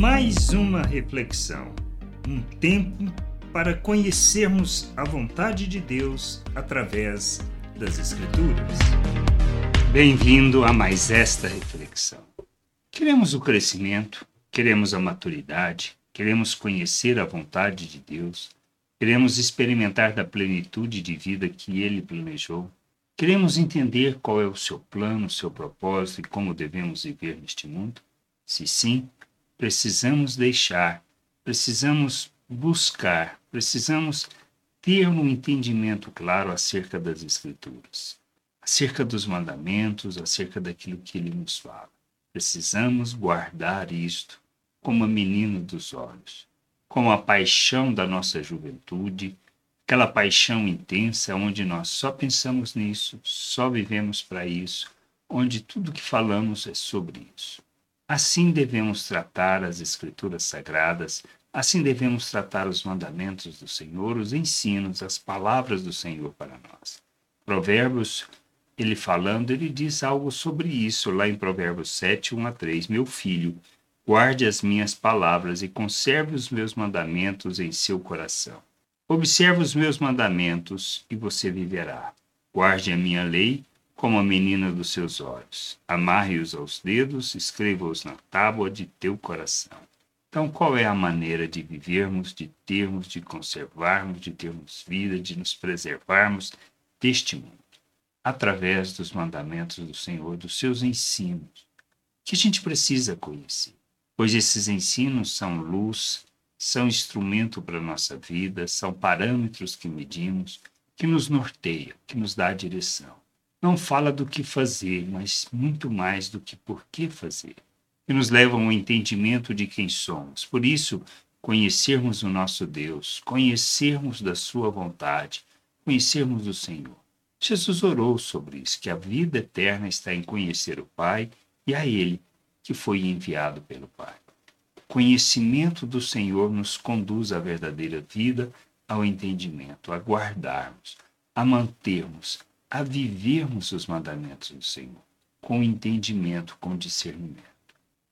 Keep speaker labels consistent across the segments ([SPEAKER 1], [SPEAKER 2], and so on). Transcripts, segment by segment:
[SPEAKER 1] mais uma reflexão, um tempo para conhecermos a vontade de Deus através das Escrituras. Bem-vindo a mais esta reflexão. Queremos o crescimento, queremos a maturidade, queremos conhecer a vontade de Deus, queremos experimentar da plenitude de vida que Ele planejou, queremos entender qual é o seu plano, o seu propósito e como devemos viver neste mundo. Se sim, precisamos deixar, precisamos buscar, precisamos ter um entendimento claro acerca das Escrituras, acerca dos mandamentos, acerca daquilo que ele nos fala. Precisamos guardar isto como a menina dos olhos, como a paixão da nossa juventude, aquela paixão intensa onde nós só pensamos nisso, só vivemos para isso, onde tudo que falamos é sobre isso. Assim devemos tratar as Escrituras Sagradas, assim devemos tratar os mandamentos do Senhor, os ensinos, as palavras do Senhor para nós. Provérbios, ele falando, ele diz algo sobre isso lá em Provérbios 7, 1 a 3. Meu filho, guarde as minhas palavras e conserve os meus mandamentos em seu coração. Observe os meus mandamentos e você viverá. Guarde a minha lei como a menina dos seus olhos. Amarre-os aos dedos, escreva-os na tábua de teu coração. Então, qual é a maneira de vivermos, de termos, de conservarmos, de termos vida, de nos preservarmos deste mundo? Através dos mandamentos do Senhor, dos seus ensinos, que a gente precisa conhecer, pois esses ensinos são luz, são instrumento para a nossa vida, são parâmetros que medimos, que nos norteiam, que nos dá a direção não fala do que fazer, mas muito mais do que por que fazer, que nos levam ao entendimento de quem somos. Por isso, conhecermos o nosso Deus, conhecermos da Sua vontade, conhecermos o Senhor. Jesus orou sobre isso, que a vida eterna está em conhecer o Pai e a Ele que foi enviado pelo Pai. Conhecimento do Senhor nos conduz à verdadeira vida, ao entendimento, a guardarmos, a mantermos, a vivermos os mandamentos do Senhor, com entendimento, com discernimento.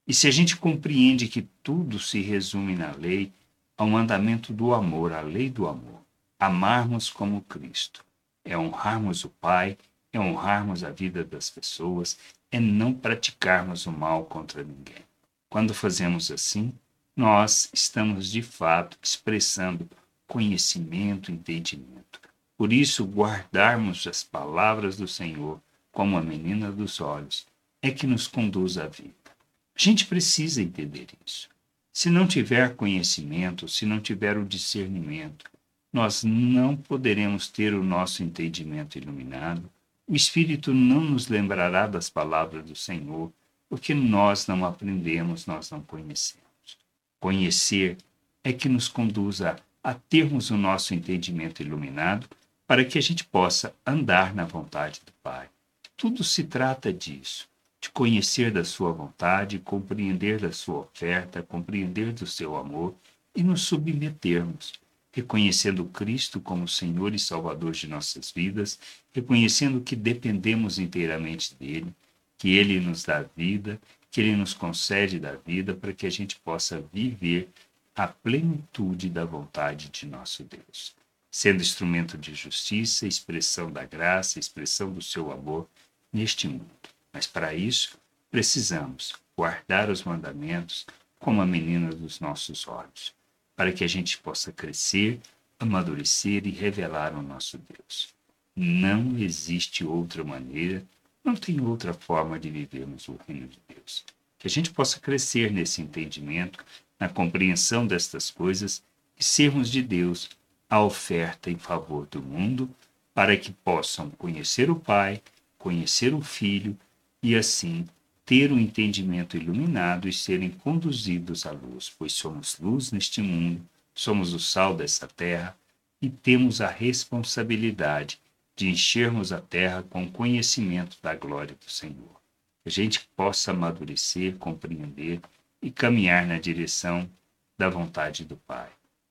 [SPEAKER 1] E se a gente compreende que tudo se resume na lei, ao mandamento do amor, a lei do amor, amarmos como Cristo, é honrarmos o Pai, é honrarmos a vida das pessoas, é não praticarmos o mal contra ninguém. Quando fazemos assim, nós estamos de fato expressando conhecimento, entendimento. Por isso, guardarmos as palavras do Senhor como a menina dos olhos é que nos conduz à vida. A gente precisa entender isso. Se não tiver conhecimento, se não tiver o discernimento, nós não poderemos ter o nosso entendimento iluminado. O Espírito não nos lembrará das palavras do Senhor, porque nós não aprendemos, nós não conhecemos. Conhecer é que nos conduz a, a termos o nosso entendimento iluminado para que a gente possa andar na vontade do Pai. Tudo se trata disso, de conhecer da Sua vontade, compreender da Sua oferta, compreender do seu amor e nos submetermos, reconhecendo Cristo como Senhor e Salvador de nossas vidas, reconhecendo que dependemos inteiramente dele, que ele nos dá vida, que ele nos concede da vida para que a gente possa viver a plenitude da vontade de nosso Deus sendo instrumento de justiça, expressão da graça, expressão do seu amor neste mundo. Mas para isso, precisamos guardar os mandamentos como a menina dos nossos olhos, para que a gente possa crescer, amadurecer e revelar o nosso Deus. Não existe outra maneira, não tem outra forma de vivermos o reino de Deus. Que a gente possa crescer nesse entendimento, na compreensão destas coisas e sermos de Deus a oferta em favor do mundo, para que possam conhecer o Pai, conhecer o Filho e assim ter o entendimento iluminado e serem conduzidos à luz, pois somos luz neste mundo, somos o sal dessa terra e temos a responsabilidade de enchermos a terra com conhecimento da glória do Senhor. Que a gente possa amadurecer, compreender e caminhar na direção da vontade do Pai